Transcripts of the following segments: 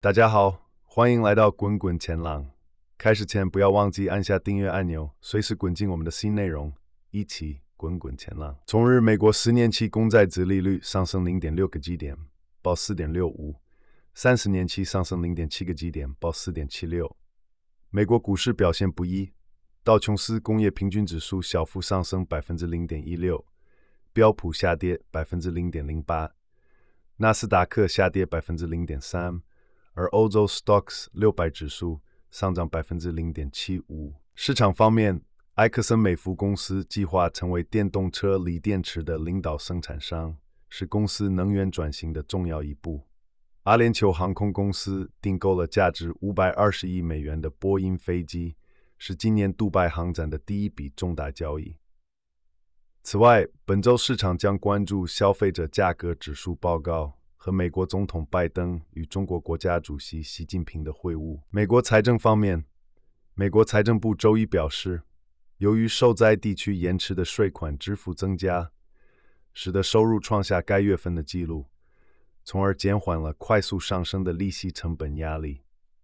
大家好，欢迎来到滚滚前浪。开始前不要忘记按下订阅按钮，随时滚进我们的新内容，一起滚滚前浪。昨日，美国十年期公债殖利率上升零点六个基点，报四点六五；三十年期上升零点七个基点，报四点七六。美国股市表现不一，道琼斯工业平均指数小幅上升百分之零点一六，标普下跌百分之零点零八，纳斯达克下跌百分之零点三。而欧洲 Stocks 六百指数上涨百分之零点七五。市场方面，埃克森美孚公司计划成为电动车锂电池的领导生产商，是公司能源转型的重要一步。阿联酋航空公司订购了价值五百二十亿美元的波音飞机，是今年杜拜航展的第一笔重大交易。此外，本周市场将关注消费者价格指数报告。和美国总统拜登与中国国家主席习近平的会晤。美国财政方面，美国财政部周一表示，由于受灾地区延迟的税款支付增加，使得收入创下该月份的纪录，从而减缓了快速上升的利息成本压力。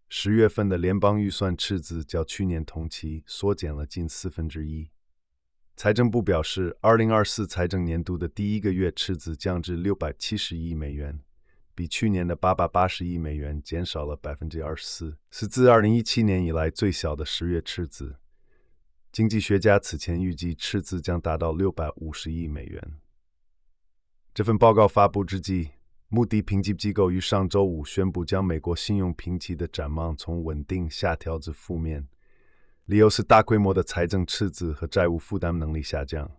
十月份的联邦预算赤字较去年同期缩减了近四分之一。财政部表示，二零二四财政年度的第一个月赤字降至六百七十亿美元，比去年的八百八十亿美元减少了百分之二十四，是自二零一七年以来最小的十月赤字。经济学家此前预计赤字将达到六百五十亿美元。这份报告发布之际，穆迪评级机构于上周五宣布将美国信用评级的展望从稳定下调至负面。理由是大规模的财政赤字和债务负担能力下降。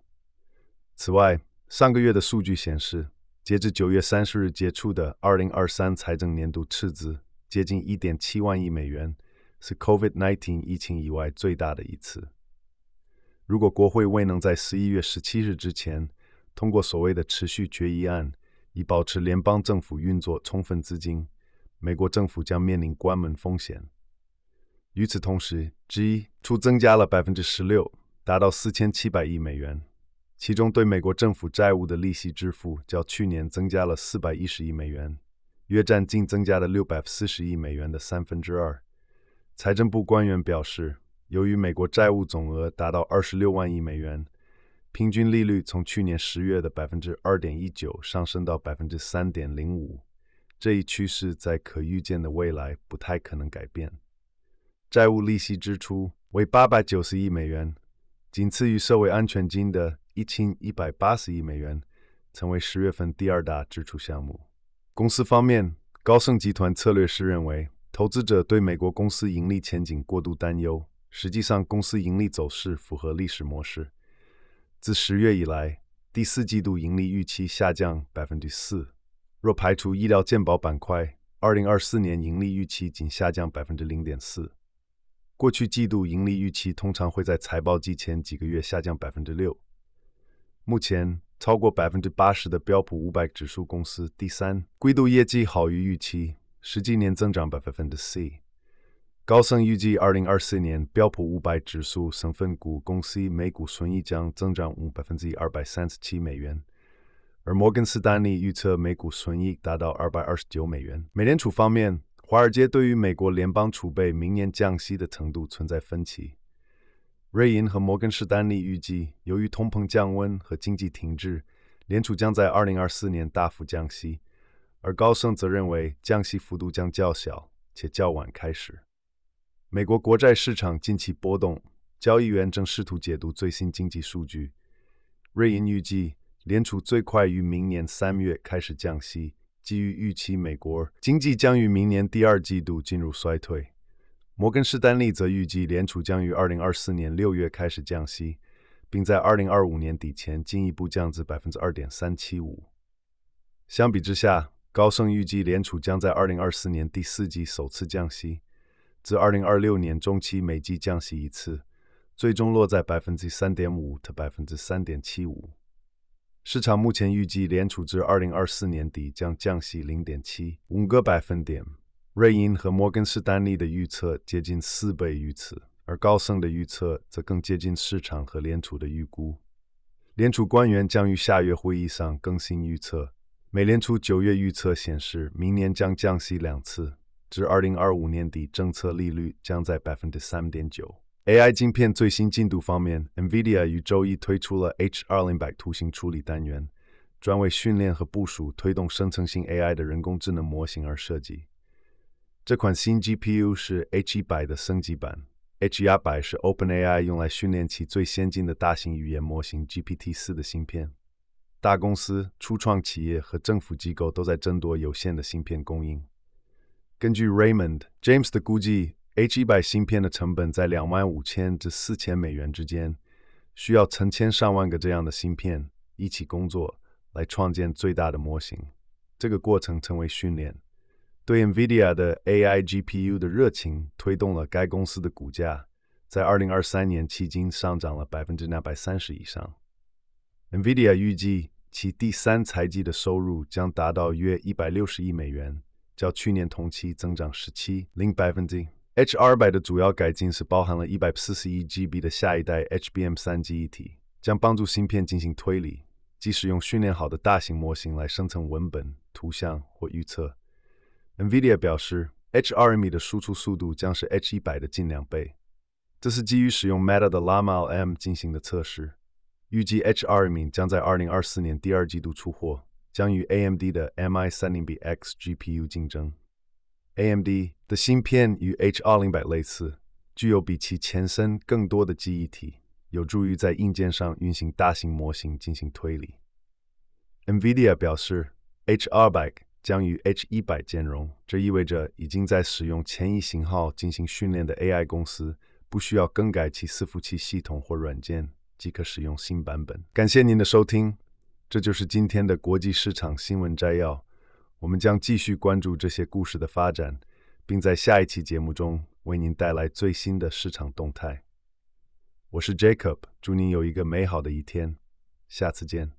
此外，上个月的数据显示，截至九月三十日结束的二零二三财政年度赤字接近一点七万亿美元，是 COVID-19 疫情以外最大的一次。如果国会未能在十一月十七日之前通过所谓的持续决议案，以保持联邦政府运作充分资金，美国政府将面临关门风险。与此同时，G 出增加了百分之十六，达到四千七百亿美元。其中，对美国政府债务的利息支付较去年增加了四百一十亿美元，约占净增加的六百四十亿美元的三分之二。财政部官员表示，由于美国债务总额达到二十六万亿美元，平均利率从去年十月的百分之二点一九上升到百分之三点零五。这一趋势在可预见的未来不太可能改变。债务利息支出为八百九十亿美元，仅次于社会安全金的一千一百八十亿美元，成为十月份第二大支出项目。公司方面，高盛集团策略师认为，投资者对美国公司盈利前景过度担忧。实际上，公司盈利走势符合历史模式。自十月以来，第四季度盈利预期下降百分之四。若排除医疗健保板块，二零二四年盈利预期仅下降百分之零点四。过去季度盈利预期通常会在财报季前几个月下降百分之六。目前，超过百分之八十的标普五百指数公司第三季度业绩好于预期，实际年增长百分之 C。高盛预计二零二四年标普五百指数成分股公司每股损益将增长五百分之二百三十七美元，而摩根士丹利预测每股损益达到二百二十九美元。美联储方面。华尔街对于美国联邦储备明年降息的程度存在分歧。瑞银和摩根士丹利预计，由于通膨降温和经济停滞，联储将在二零二四年大幅降息，而高盛则认为降息幅度将较小且较晚开始。美国国债市场近期波动，交易员正试图解读最新经济数据。瑞银预计，联储最快于明年三月开始降息。基于预期美国经济将于明年第二季度进入衰退。摩根士丹利则预计联储将于二零二四年六月开始降息并在二零二五年底前进一步降至百分之二点三七五。相比之下高盛预计联储将在二零二四年第四季首次降息至二零二六年中期每季降息一次最终落在百分之三点五百分之三点七五。市场目前预计联储至二零二四年底将降息零点七五个百分点。瑞银和摩根士丹利的预测接近四倍于此，而高盛的预测则更接近市场和联储的预估。联储官员将于下月会议上更新预测。美联储九月预测显示，明年将降息两次，至二零二五年底，政策利率将在百分之三点九。AI 晶片最新进度方面，NVIDIA 于周一推出了 H200 图形处理单元，专为训练和部署推动生成性 AI 的人工智能模型而设计。这款新 GPU 是 H100 的升级版，H100 是 OpenAI 用来训练其最先进的大型语言模型 GPT-4 的芯片。大公司、初创企业和政府机构都在争夺有限的芯片供应。根据 Raymond James 的估计，H100 芯片的成本在两万五千至四千美元之间，需要成千上万个这样的芯片一起工作来创建最大的模型。这个过程称为训练。对 NVIDIA 的 AI GPU 的热情推动了该公司的股价在二零二三年迄今上涨了百分之两百三十以上。NVIDIA 预计其第三财季的收入将达到约一百六十亿美元，较去年同期增长十七零百分之。H200 的主要改进是包含了一百四十一 GB 的下一代 HBM3 记忆体，将帮助芯片进行推理，即使用训练好的大型模型来生成文本、图像或预测。NVIDIA 表示，H200 的输出速度将是 H100 的近两倍。这是基于使用 Meta 的 Llama M 进行的测试。预计 H200 将在二零二四年第二季度出货，将与 AMD 的 MI3000X GPU 竞争。AMD 的芯片与 H200 类似，具有比其前身更多的记忆体，有助于在硬件上运行大型模型进行推理。NVIDIA 表示，H200 将与 H100 兼容，这意味着已经在使用前一型号进行训练的 AI 公司不需要更改其伺服器系统或软件，即可使用新版本。感谢您的收听，这就是今天的国际市场新闻摘要。我们将继续关注这些故事的发展，并在下一期节目中为您带来最新的市场动态。我是 Jacob，祝您有一个美好的一天，下次见。